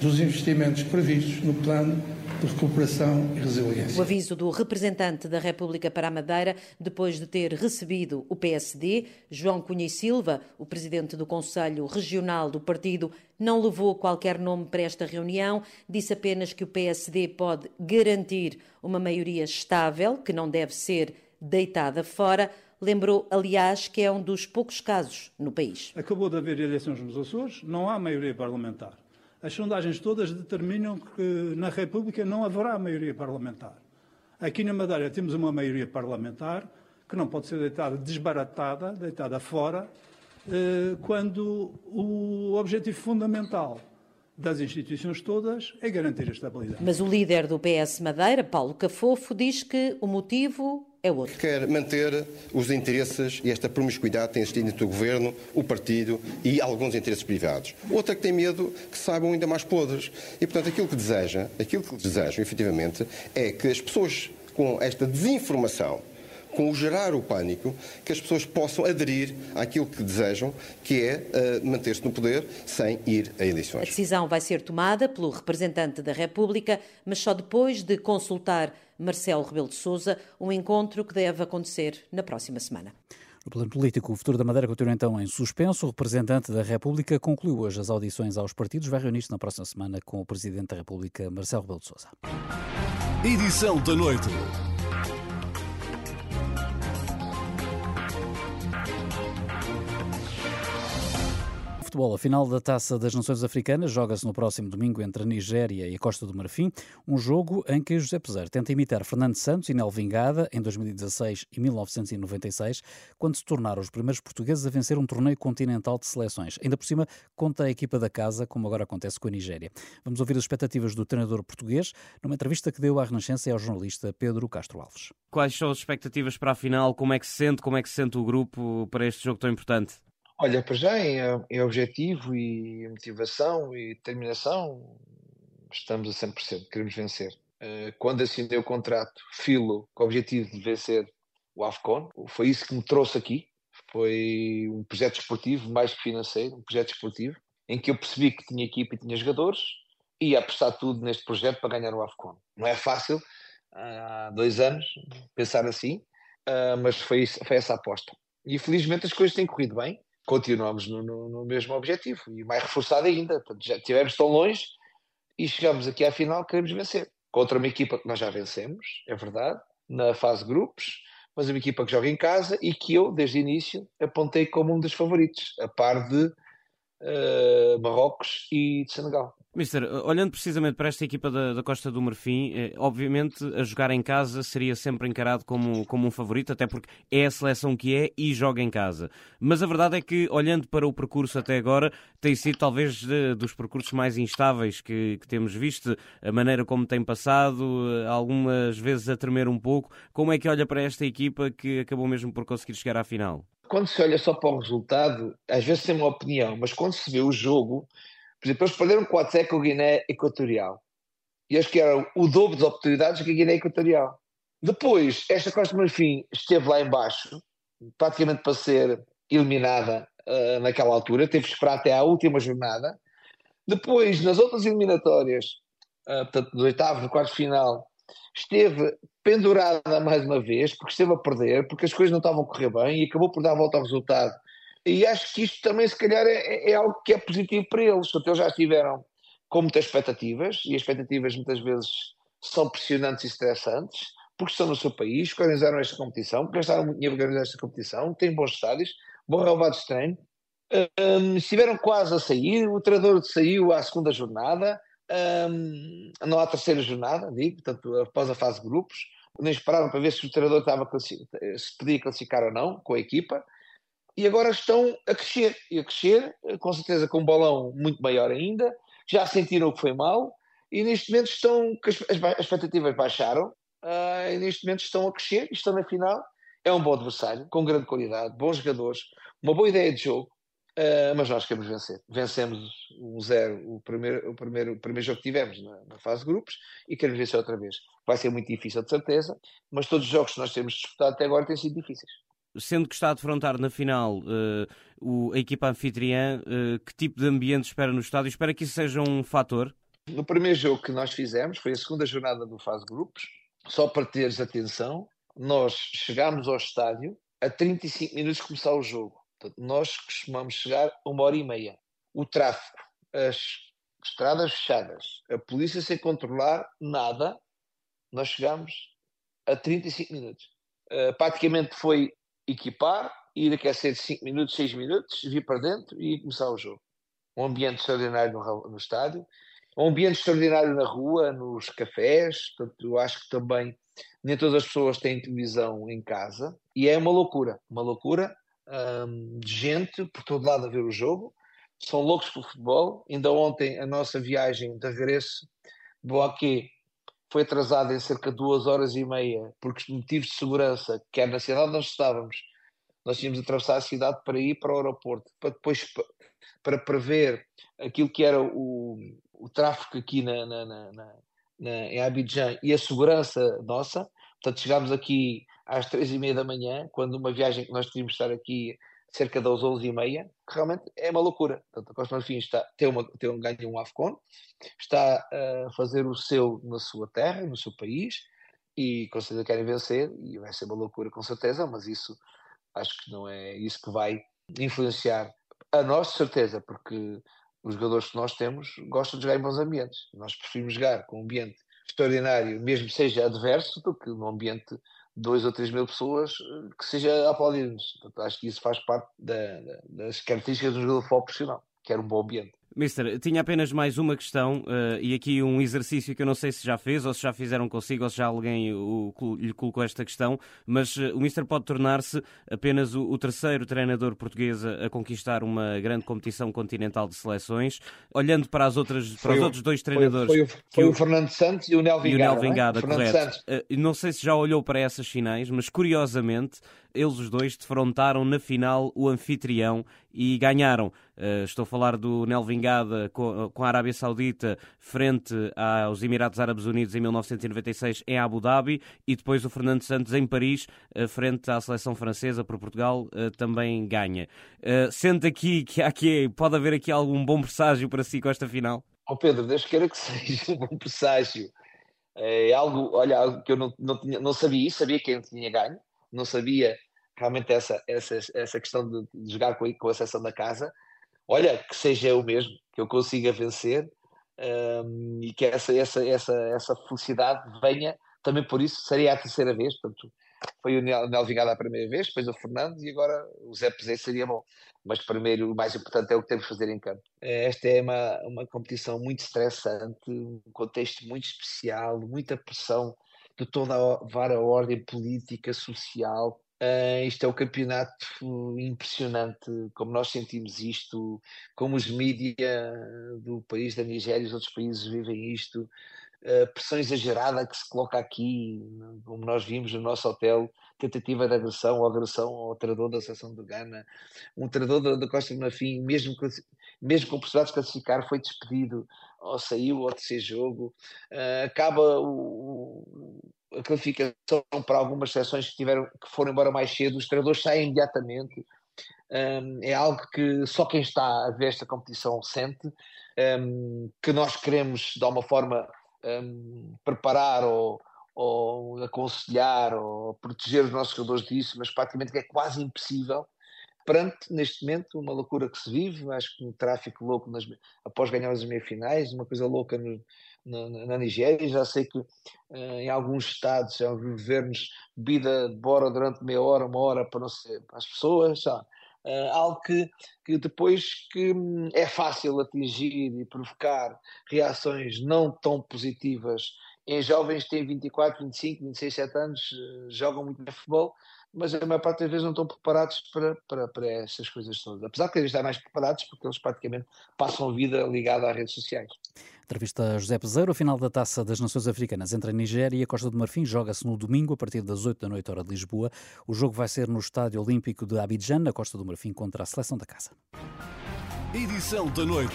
dos investimentos previstos no plano de recuperação e resiliência. O aviso do representante da República para a Madeira, depois de ter recebido o PSD, João Cunha e Silva, o presidente do Conselho Regional do partido, não levou qualquer nome para esta reunião, disse apenas que o PSD pode garantir uma maioria estável, que não deve ser deitada fora. Lembrou, aliás, que é um dos poucos casos no país. Acabou de haver eleições nos Açores, não há maioria parlamentar. As sondagens todas determinam que na República não haverá maioria parlamentar. Aqui na Madeira temos uma maioria parlamentar que não pode ser deitada desbaratada, deitada fora, eh, quando o objetivo fundamental das instituições todas é garantir a estabilidade. Mas o líder do PS Madeira, Paulo Cafofo, diz que o motivo é outro. Quer manter os interesses e esta promiscuidade que tem existido entre o governo, o partido e alguns interesses privados. Outra que tem medo que saibam ainda mais podres. E, portanto, aquilo que deseja, aquilo que desejam, efetivamente, é que as pessoas com esta desinformação com o gerar o pânico, que as pessoas possam aderir àquilo que desejam, que é uh, manter-se no poder sem ir a eleições. A decisão vai ser tomada pelo representante da República, mas só depois de consultar Marcelo Rebelo de Sousa, um encontro que deve acontecer na próxima semana. No plano político, o futuro da Madeira continua então em suspenso. O representante da República concluiu hoje as audições aos partidos. Vai reunir-se na próxima semana com o Presidente da República, Marcelo Rebelo de Sousa. Edição da noite. Futebol. A final da Taça das Nações Africanas joga-se no próximo domingo entre a Nigéria e a Costa do Marfim, um jogo em que José Peseiro tenta imitar Fernando Santos e Nel Vingada em 2016 e 1996, quando se tornaram os primeiros portugueses a vencer um torneio continental de seleções. Ainda por cima, conta a equipa da casa, como agora acontece com a Nigéria. Vamos ouvir as expectativas do treinador português numa entrevista que deu à Renascença e ao jornalista Pedro Castro Alves. Quais são as expectativas para a final? Como é que se sente? Como é que se sente o grupo para este jogo tão importante? Olha, para já em, objetivo e motivação e determinação, estamos a 100%, queremos vencer. Eh, quando assinei o contrato, filo com o objetivo de vencer o AFCON, foi isso que me trouxe aqui. Foi um projeto esportivo, mais que financeiro, um projeto esportivo, em que eu percebi que tinha equipe e tinha jogadores e ia apostar tudo neste projeto para ganhar o AFCON. Não é fácil, há dois anos, pensar assim, eh, mas foi, foi essa aposta. E felizmente as coisas têm corrido bem continuamos no, no, no, mesmo objetivo e mais reforçado ainda. Portanto, já estivemos tão longe e chegamos aqui à final, queremos vencer. Contra uma equipa que nós já vencemos, é verdade, na fase grupos, mas uma equipa que joga em casa e que eu, desde o início, apontei como um dos favoritos, a par de uh, Marrocos e de Senegal. Mister, olhando precisamente para esta equipa da, da, Costa do Marfim, eh, obviamente a jogar em casa seria sempre encarado como, como um favorito, até porque é a seleção que é e joga em casa. Mas a verdade é que, olhando para o percurso até agora, tem sido talvez de, dos percursos mais instáveis que, que, temos visto, a maneira como tem passado, eh, algumas vezes a tremer um pouco. Como é que olha para esta equipa que acabou mesmo por conseguir chegar à final? Quando se olha só para o resultado, às vezes tem uma opinião, mas quando se vê o jogo por exemplo, eles perderam 4 com a Guiné Equatorial. E acho que era o dobro de oportunidades que a Guiné Equatorial. Depois, esta Costa do Marfim esteve lá embaixo, praticamente para ser eliminada uh, naquela altura, teve que esperar até à última jornada. Depois, nas outras eliminatórias, uh, portanto, no oitavo, no quarto final, esteve pendurada mais uma vez, porque esteve a perder, porque as coisas não estavam a correr bem e acabou por dar a volta ao resultado e acho que isto também, se calhar, é, é, é algo que é positivo para eles. Portanto, eles já estiveram com muitas expectativas, e as expectativas muitas vezes são pressionantes e estressantes, porque estão no seu país, que organizaram esta competição, porque gastaram muito dinheiro para organizar esta competição, têm bons estádios, bom relevado de treino, um, estiveram quase a sair, o treinador saiu à segunda jornada, um, não à terceira jornada, digo, portanto, após a fase de grupos, nem esperaram para ver se o treinador estava se podia classificar ou não com a equipa, e agora estão a crescer, e a crescer, com certeza com um balão muito maior ainda, já sentiram o que foi mal, e neste momento estão, as, as expectativas baixaram, uh, e neste momento estão a crescer, e estão na final, é um bom adversário, com grande qualidade, bons jogadores, uma boa ideia de jogo, uh, mas nós queremos vencer. Vencemos um zero o primeiro, o primeiro, o primeiro jogo que tivemos na, na fase de grupos, e queremos vencer outra vez. Vai ser muito difícil, de certeza, mas todos os jogos que nós temos disputado até agora têm sido difíceis sendo que está a defrontar na final uh, o, a equipa anfitriã, uh, que tipo de ambiente espera no estádio? Espera que isso seja um fator? No primeiro jogo que nós fizemos, foi a segunda jornada do fase grupos, só para teres atenção, nós chegámos ao estádio a 35 minutos de começar o jogo. Portanto, nós costumamos chegar a uma hora e meia. O tráfego, as estradas fechadas, a polícia sem controlar nada, nós chegámos a 35 minutos. Uh, praticamente foi equipar, ir aquecer 5 minutos, 6 minutos, vir para dentro e começar o jogo. Um ambiente extraordinário no, no estádio, um ambiente extraordinário na rua, nos cafés, portanto, eu acho que também nem todas as pessoas têm televisão em casa e é uma loucura, uma loucura hum, de gente por todo lado a ver o jogo, são loucos pelo futebol. Ainda ontem a nossa viagem de regresso de Boaquê foi atrasada em cerca de duas horas e meia, porque motivos de segurança, quer na cidade onde nós estávamos, nós tínhamos de atravessar a cidade para ir para o aeroporto, para depois para prever aquilo que era o, o tráfego aqui na, na, na, na, em Abidjan e a segurança nossa. Portanto, chegámos aqui às três e meia da manhã, quando uma viagem que nós tínhamos de estar aqui cerca das 11 e meia, que realmente é uma loucura. Portanto, a Costa Marfim está, tem, uma, tem um ganho um AFCON, está a fazer o seu na sua terra, no seu país, e com certeza querem vencer, e vai ser uma loucura com certeza, mas isso acho que não é isso que vai influenciar a nós, de certeza, porque os jogadores que nós temos gostam de jogar em bons ambientes. Nós preferimos jogar com um ambiente extraordinário, mesmo que seja adverso, do que num ambiente dois ou três mil pessoas eh, que seja a aplaudir-nos. Acho que isso faz parte da, das características do jogador de futebol profissional, que era um bom ambiente. Mister, tinha apenas mais uma questão uh, e aqui um exercício que eu não sei se já fez ou se já fizeram consigo ou se já alguém o, lhe colocou esta questão, mas uh, o Mister pode tornar-se apenas o, o, terceiro treinador português a, a, conquistar uma grande competição continental de seleções. Olhando para, as outras, para os outros dois treinadores. Foi, foi, foi o, o, Fernando Santos e o Nel Vingada. E o Nel Vingada, é? correto. Uh, não sei se já olhou para essas finais, mas curiosamente eles os dois defrontaram na final o anfitrião e ganharam. Uh, estou a falar do Nel Vingada com, a Arábia Saudita frente aos Emirados Árabes Unidos em 1996 em Abu Dhabi e depois o Fernando Santos em Paris uh, frente à seleção francesa por Portugal uh, também ganha. sente aqui que, aqui pode haver aqui algum bom presságio para si com esta final? Oh Pedro, Deus queira que seja um bom presságio. É algo, olha, algo que eu não, não, tinha, não sabia sabia quem tinha ganho, não sabia realmente essa, essa, essa questão de, de jogar com, com a seleção da casa. Olha, que seja eu mesmo, que eu consiga vencer um, e que essa, essa, essa, essa felicidade venha também por isso, seria a terceira vez, portanto, foi o Nel Vingada a primeira vez, depois o Fernando e agora o Zé Pezé seria bom. Mas primeiro, o mais importante é o que temos de fazer em campo. Esta é uma, uma competição muito estressante, um contexto muito especial, muita pressão de toda a, a ordem política, social, Uh, isto é um campeonato impressionante, como nós sentimos isto, como os mídias do país da Nigéria e os outros países vivem isto, uh, pressão exagerada que se coloca aqui, como nós vimos no nosso hotel, tentativa de agressão ou agressão ao treinador da seleção do Ghana, um treinador da, Costa do Marfim, mesmo, mesmo com possibilidade de classificar, foi despedido, ou saiu ao terceiro jogo, uh, acaba o a classificação para algumas seleções que, tiveram, que foram embora mais cedo, os treinadores saem imediatamente. Um, é algo que só quem está a ver esta competição sente, um, que nós queremos de alguma forma um, preparar ou, ou, aconselhar ou proteger os nossos jogadores disso, mas praticamente é quase impossível perante, neste momento, uma loucura que se vive, acho que um tráfico louco nas, após ganhar as meias-finais, uma coisa louca no, na, na, Nigéria. Já sei que uh, em alguns estados, em alguns governos, bebida de bora durante meia hora, uma hora para, não ser, para as pessoas, sabe? Uh, algo que, que depois que hum, é fácil atingir e provocar reações não tão positivas em jovens que têm 24, 25, 26, 7 anos, uh, jogam muito futebol, mas a maior parte das vezes não estão preparados para, para, para essas coisas todas. Apesar de querem estar mais preparados, porque eles praticamente passam a vida ligada às redes sociais. Entrevista a José Peseiro, a final da Taça das Nações Africanas entre a Nigéria e a Costa do Marfim joga-se no domingo a partir das 8 da noite hora de Lisboa. O jogo vai ser no Estádio Olímpico de Abidjan, na Costa do Marfim, contra a seleção da casa. Edição da noite.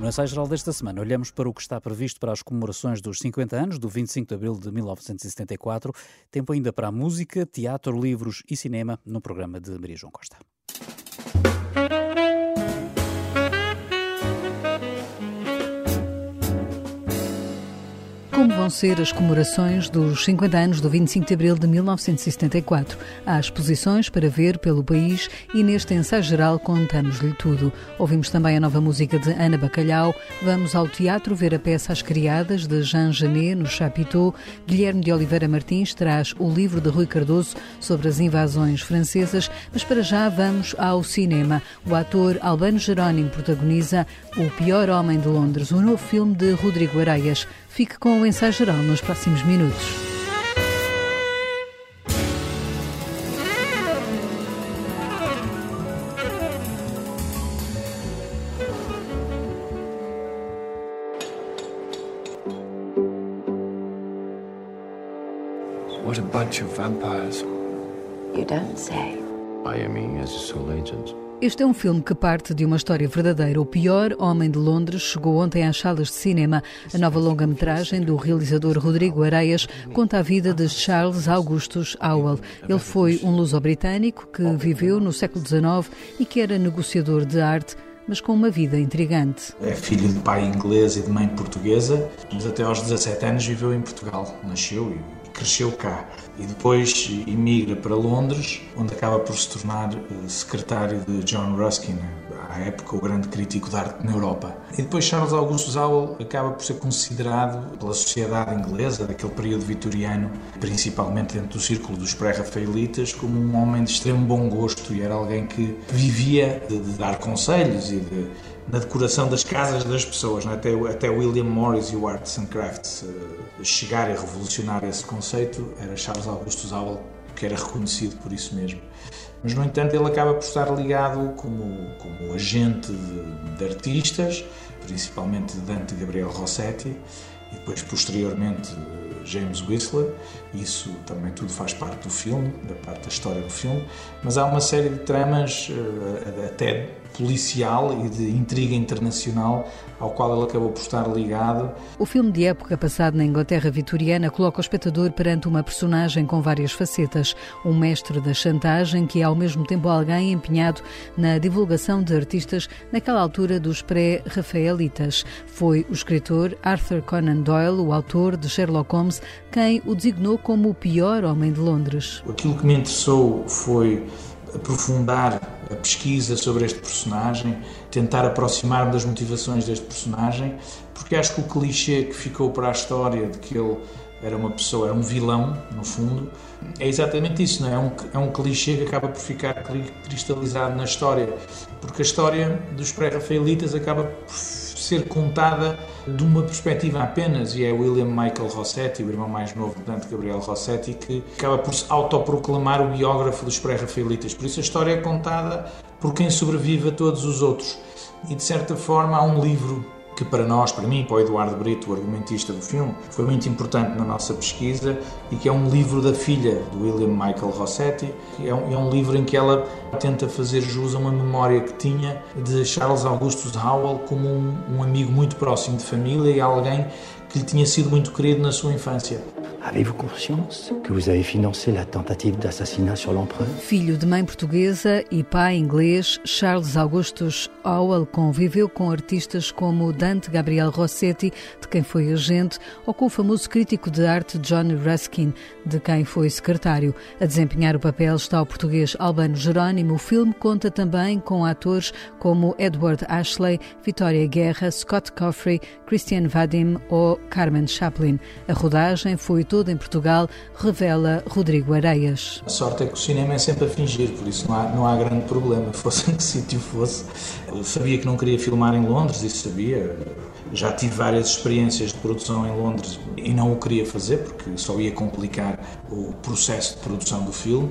No ensaio geral desta semana, olhamos para o que está previsto para as comemorações dos 50 anos do 25 de abril de 1974. Tempo ainda para a música, teatro, livros e cinema no programa de Maria João Costa. Como vão ser as comemorações dos 50 anos do 25 de abril de 1974? Há exposições para ver pelo país e neste ensaio geral contamos-lhe tudo. Ouvimos também a nova música de Ana Bacalhau, vamos ao teatro ver a peça As Criadas de Jean Genet no Chapiteau. Guilherme de Oliveira Martins traz o livro de Rui Cardoso sobre as invasões francesas, mas para já vamos ao cinema. O ator Albano Jerónimo protagoniza O Pior Homem de Londres, um novo filme de Rodrigo Areias. Fique com o ensaio geral nos próximos minutos. What a bunch of vampires. You don't say. Miami as a sole agent. Este é um filme que parte de uma história verdadeira. O pior homem de Londres chegou ontem às salas de cinema. A nova longa-metragem do realizador Rodrigo Areias conta a vida de Charles Augustus Howell. Ele foi um luso-britânico que viveu no século XIX e que era negociador de arte mas com uma vida intrigante. É filho de pai inglês e de mãe portuguesa, mas até aos 17 anos viveu em Portugal. Nasceu e cresceu cá e depois emigra para Londres, onde acaba por se tornar eh, secretário de John Ruskin, à época o grande crítico de arte na Europa. E depois Charles Augustus Howell acaba por ser considerado pela sociedade inglesa daquele período vitoriano, principalmente dentro do círculo dos pré-rafaelitas, como um homem de extremo bom gosto e era alguém que vivia de, de dar conselhos e de na decoração das casas das pessoas. É? Até, até William Morris e o Arts and Crafts uh, chegar a revolucionar esse conceito, era Charles Augustus Howell que era reconhecido por isso mesmo. Mas, no entanto, ele acaba por estar ligado como, como agente de, de artistas, principalmente Dante Gabriel Rossetti, e depois posteriormente James Whistler, isso também tudo faz parte do filme, da parte da história do filme, mas há uma série de tramas até policial e de intriga internacional ao qual ele acabou por estar ligado. O filme de época passado na Inglaterra vitoriana coloca o espectador perante uma personagem com várias facetas, um mestre da chantagem que é ao mesmo tempo alguém empenhado na divulgação de artistas naquela altura dos pré-rafaelitas. Foi o escritor Arthur Conan Doyle, o autor de Sherlock Holmes, quem o designou como o pior homem de Londres. Aquilo que me interessou foi aprofundar a pesquisa sobre este personagem, tentar aproximar-me das motivações deste personagem, porque acho que o clichê que ficou para a história de que ele era uma pessoa, era um vilão, no fundo, é exatamente isso, não é? É um, é um clichê que acaba por ficar cristalizado na história, porque a história dos pré-rafaelitas acaba por ser contada de uma perspectiva apenas, e é William Michael Rossetti, o irmão mais novo de Dante Gabriel Rossetti, que acaba por se autoproclamar o biógrafo dos pré-rafaelitas. Por isso a história é contada por quem sobrevive a todos os outros. E de certa forma há um livro que para nós, para mim, para o Eduardo Brito, o argumentista do filme, foi muito importante na nossa pesquisa e que é um livro da filha do William Michael Rossetti. É um, é um livro em que ela tenta fazer jus a uma memória que tinha de Charles Augustus Howell como um, um amigo muito próximo de família e alguém que lhe tinha sido muito querido na sua infância. Avez-vous conscience que vous avez financé la tentative d'assassinat sur l'empereur? Filho de mãe portuguesa e pai inglês, Charles Augustus Howell conviveu com artistas como Dante Gabriel Rossetti, de quem foi agente, ou com o famoso crítico de arte John Ruskin, de quem foi secretário. A desempenhar o papel está o português Albano Jerónimo. O filme conta também com atores como Edward Ashley, Vitória Guerra, Scott Coffrey, Christian Vadim ou Carmen Chaplin. A rodagem foi toda em Portugal, revela Rodrigo Areias. A sorte é que o cinema é sempre a fingir, por isso não há, não há grande problema. Fosse em que sítio fosse. Eu sabia que não queria filmar em Londres, isso sabia. Já tive várias experiências de produção em Londres e não o queria fazer porque só ia complicar o processo de produção do filme.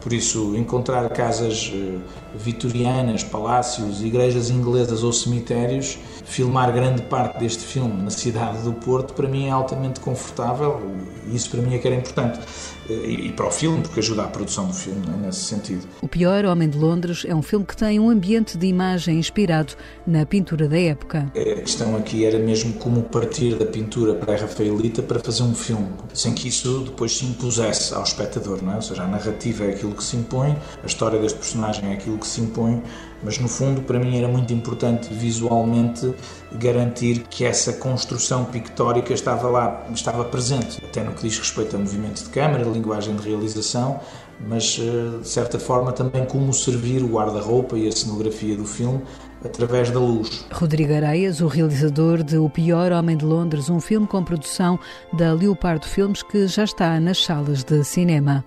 Por isso, encontrar casas eh, vitorianas, palácios, igrejas inglesas ou cemitérios, filmar grande parte deste filme na cidade do Porto, para mim é altamente confortável e isso para mim é que era importante. E, para o filme, porque ajuda à produção do filme, é? nesse sentido. O Pior Homem de Londres é um filme que tem um ambiente de imagem inspirado na pintura da época. A questão aqui era mesmo como partir da pintura pré-rafaelita para fazer um filme, sem que isso depois se impusesse ao espectador, não é? Ou seja, a narrativa é aquilo que se impõe, a história deste personagem é aquilo que se impõe, mas no fundo para mim era muito importante visualmente garantir que essa construção pictórica estava lá, estava presente, até no que diz respeito a movimento de câmara, linguagem de realização, mas eh, de certa forma também como servir o guarda-roupa e a cenografia do filme através da luz. Rodrigo Areias, o realizador de O Pior Homem de Londres, um filme com produção da Leopardo Filmes que já está nas salas de cinema.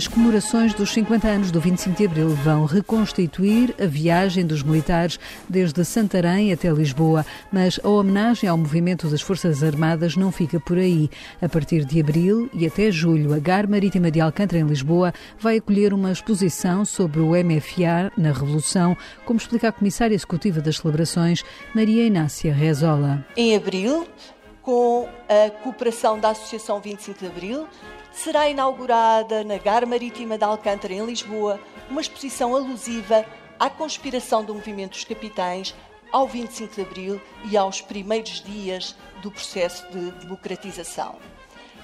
As comemorações dos 50 anos do 25 de Abril vão reconstituir a viagem dos militares desde Santarém até Lisboa, mas a homenagem ao movimento das Forças Armadas não fica por aí. A partir de abril e até julho, a GAR Marítima de Alcântara, em Lisboa, vai acolher uma exposição sobre o MFA na Revolução, como explica a Comissária Executiva das Celebrações, Maria Inácia Rezola. Em abril, com a cooperação da Associação 25 de Abril, será inaugurada na Gar Marítima de Alcântara, em Lisboa, uma exposição alusiva à conspiração do movimento dos capitães ao 25 de Abril e aos primeiros dias do processo de democratização.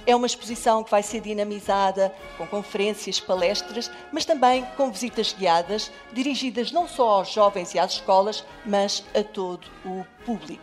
É uma exposição que vai ser dinamizada com conferências, palestras, mas também com visitas guiadas, dirigidas não só aos jovens e às escolas, mas a todo o público.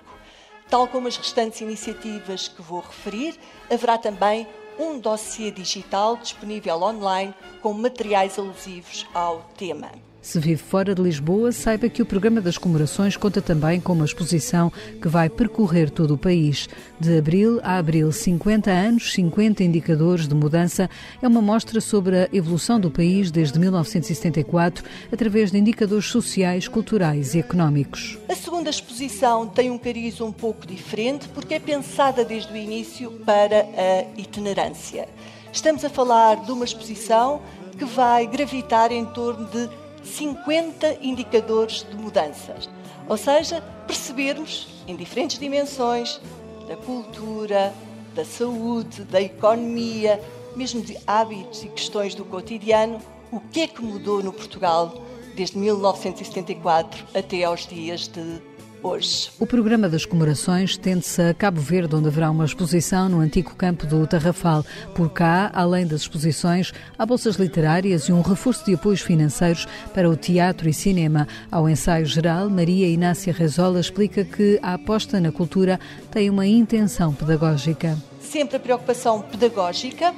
Tal como as restantes iniciativas que vou referir, haverá também um dossiê digital disponível online com materiais alusivos ao tema. Se vive fora de Lisboa, saiba que o programa das comemorações conta também com uma exposição que vai percorrer todo o país. De abril a abril, 50 anos, 50 indicadores de mudança, é uma mostra sobre a evolução do país desde 1974, através de indicadores sociais, culturais e económicos. A segunda exposição tem um cariz um pouco diferente porque é pensada desde o início para a itinerância. Estamos a falar de uma exposição que vai gravitar em torno de 50 indicadores de mudanças. Ou seja, percebermos em diferentes dimensões da cultura, da saúde, da economia, mesmo de hábitos e questões do cotidiano, o que é que mudou no Portugal desde 1974 até aos dias de hoje. O programa das comemorações tende-se a Cabo Verde, onde haverá uma exposição no antigo campo do Tarrafal. Por cá, além das exposições, há bolsas literárias e um reforço de apoios financeiros para o teatro e cinema. Ao ensaio geral, Maria Inácia Rezola explica que a aposta na cultura tem uma intenção pedagógica. Sempre a preocupação pedagógica,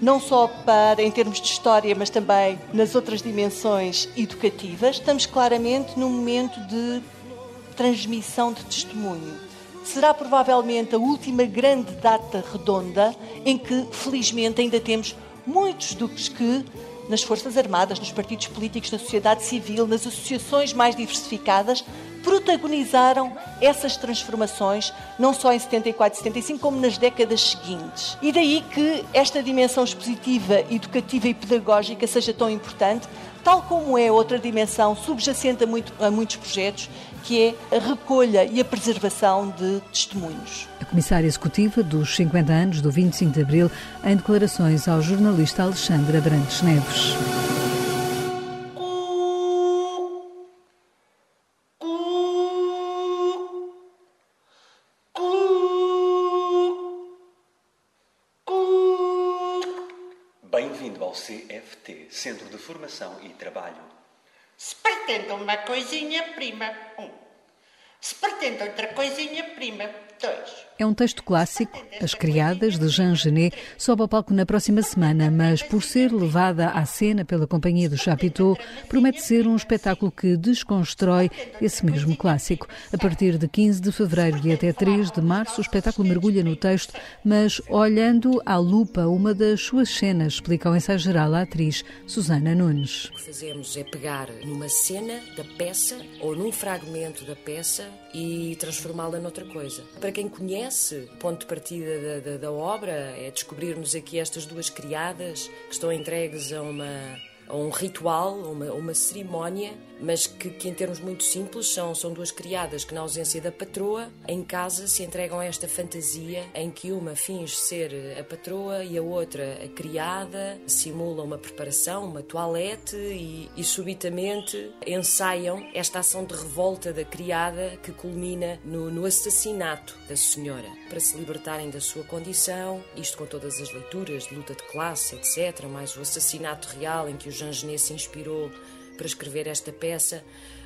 não só para em termos de história, mas também nas outras dimensões educativas. Estamos claramente num momento de transmissão de testemunho. Será provavelmente a última grande data redonda em que, felizmente, ainda temos muitos dos que, nas Forças Armadas, nos partidos políticos, na sociedade civil, nas associações mais diversificadas, protagonizaram essas transformações, não só em 74 e 75, como nas décadas seguintes. E daí que esta dimensão expositiva, educativa e pedagógica seja tão importante, tal como é outra dimensão subjacente a, muito, a muitos projetos, que é a recolha e a preservação de testemunhos. A comissária executiva dos 50 anos do 25 de Abril, em declarações ao jornalista Alexandre Abrantes Neves. Bem-vindo ao CFT, Centro de Formação e Trabalho. Se pretende uma coisinha, prima, um. Se pretende outra coisinha, prima. É um texto clássico. As Criadas, de Jean Genet, sobe ao palco na próxima semana, mas por ser levada à cena pela Companhia do Chapiteau, promete ser um espetáculo que desconstrói esse mesmo clássico. A partir de 15 de fevereiro e até 3 de março, o espetáculo mergulha no texto, mas olhando à lupa uma das suas cenas, explica ao ensaio geral a atriz Susana Nunes. O que fazemos é pegar numa cena da peça ou num fragmento da peça e transformá-la noutra coisa. Para quem conhece, esse ponto de partida da, da, da obra é descobrirmos aqui estas duas criadas que estão entregues a uma a um ritual, a uma, uma cerimónia, mas que, que, em termos muito simples são, são duas criadas que, na ausência da patroa, em casa se entregam a esta fantasia em que uma finge ser a patroa e a outra a criada, simula uma preparação, uma toalete e, e subitamente ensaiam esta ação de revolta da criada que culmina no, no assassinato da senhora, para se libertarem da sua condição, isto com todas as leituras de luta de classe, etc., mais o assassinato real em que os Jean Genet se inspirou para escrever esta peça,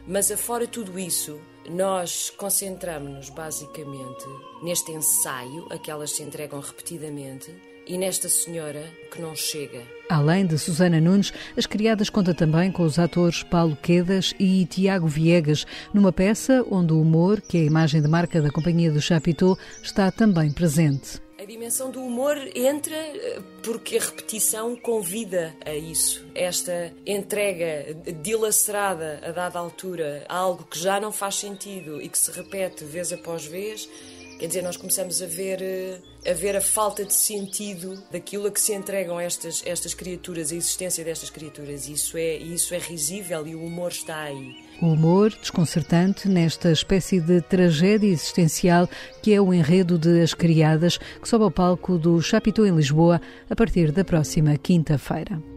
mas afora tudo isso, nós concentramos-nos basicamente neste ensaio, a que elas se entregam repetidamente, e nesta senhora que não chega. Além de Susana Nunes, as criadas conta também com os atores Paulo Quedas e Tiago Viegas, numa peça onde o humor, que é a imagem de marca da Companhia do Chapiteau, está também presente. Dimensão do humor entra eh, porque a repetição convida a isso. Esta entrega dilacerada a dada altura a algo que já não faz sentido e que se repete vez após vez, quer dizer, nós começamos a ver eh, a falta de sentido daquilo a que se entregam estas, estas criaturas, a existência destas criaturas. Isso é, isso é risível e o humor está aí. O humor desconcertante nesta espécie de tragédia existencial que é o enredo de As Criadas, que sobe ao palco do Chapiteau em Lisboa a partir da próxima quinta-feira.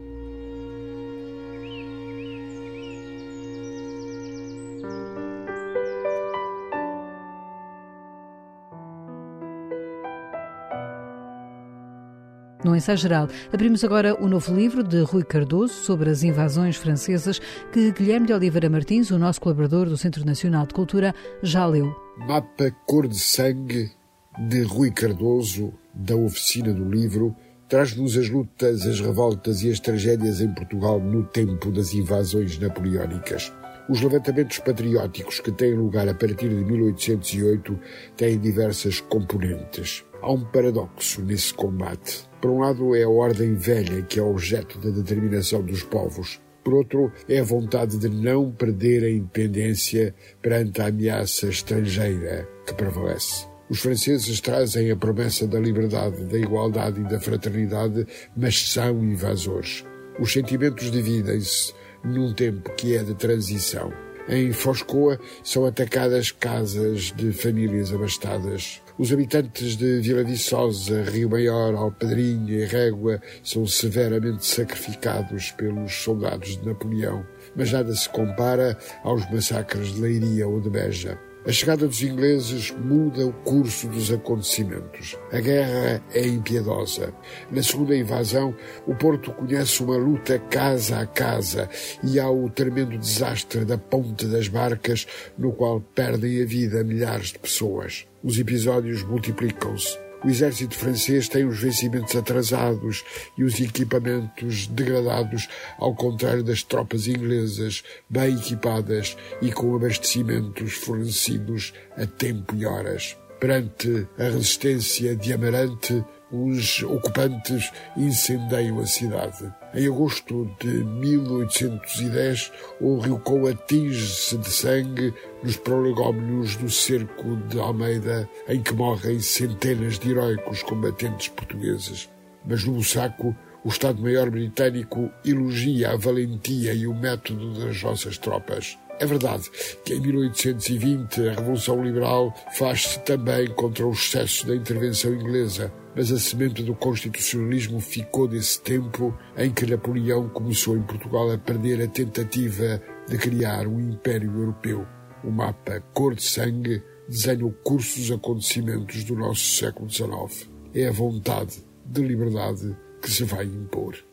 No ensaio geral, abrimos agora o novo livro de Rui Cardoso sobre as invasões francesas que Guilherme de Oliveira Martins, o nosso colaborador do Centro Nacional de Cultura, já leu. Mapa Cor de Sangue de Rui Cardoso, da oficina do livro, traz-nos as lutas, as revoltas e as tragédias em Portugal no tempo das invasões napoleónicas. Os levantamentos patrióticos que têm lugar a partir de 1808 têm diversas componentes. Há um paradoxo nesse combate. Por um lado, é a ordem velha que é objeto da determinação dos povos. Por outro, é a vontade de não perder a independência perante a ameaça estrangeira que prevalece. Os franceses trazem a promessa da liberdade, da igualdade e da fraternidade, mas são invasores. Os sentimentos dividem-se num tempo que é de transição. Em Foscoa são atacadas casas de famílias abastadas. Os habitantes de Vila Viçosa, Rio Maior, Alpedrinha e Régua são severamente sacrificados pelos soldados de Napoleão, mas nada se compara aos massacres de Leiria ou de Beja. A chegada dos ingleses muda o curso dos acontecimentos. A guerra é impiedosa. Na segunda invasão, o Porto conhece uma luta casa a casa e há o tremendo desastre da ponte das barcas, no qual perdem a vida milhares de pessoas. Os episódios multiplicam-se. O exército francês tem os vencimentos atrasados e os equipamentos degradados, ao contrário das tropas inglesas, bem equipadas e com abastecimentos fornecidos a tempo e horas. Perante a resistência de Amarante, os ocupantes incendeiam a cidade. Em agosto de 1810, o rio Coa atinge-se de sangue nos prolegómenos do cerco de Almeida, em que morrem centenas de heróicos combatentes portugueses. Mas no Bussaco, o Estado-Maior britânico elogia a valentia e o método das nossas tropas. É verdade que em 1820 a Revolução Liberal faz-se também contra o excesso da intervenção inglesa, mas a semente do constitucionalismo ficou desse tempo em que Napoleão começou em Portugal a perder a tentativa de criar um império europeu. O mapa cor de sangue desenha o curso dos acontecimentos do nosso século XIX. É a vontade de liberdade que se vai impor.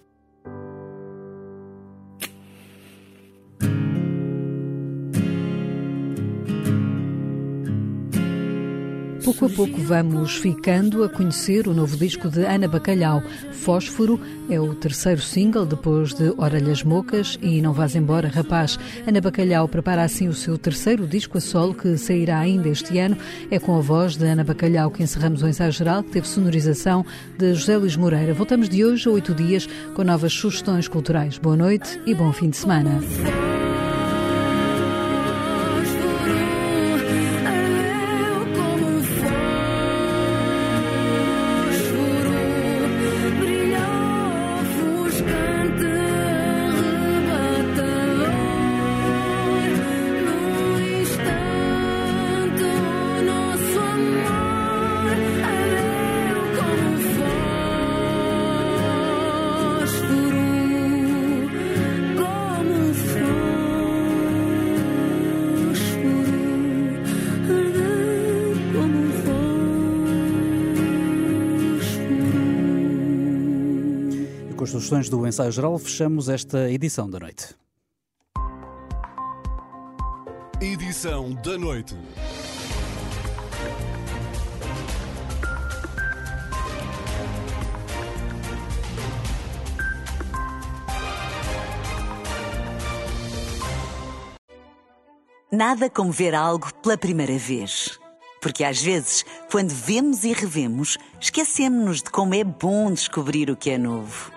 Pouco a pouco vamos ficando a conhecer o novo disco de Ana Bacalhau. Fósforo é o terceiro single depois de Orelhas Mocas e Não Vás Embora, Rapaz. Ana Bacalhau prepara assim o seu terceiro disco a solo que sairá ainda este ano. É com a voz de Ana Bacalhau que encerramos o ensaio geral que teve sonorização de José Luís Moreira. Voltamos de hoje a oito dias com novas sugestões culturais. Boa noite e bom fim de semana. Sugestões do ensaio geral, fechamos esta edição da noite. Edição da noite. Nada como ver algo pela primeira vez. Porque às vezes, quando vemos e revemos, esquecemos-nos de como é bom descobrir o que é novo.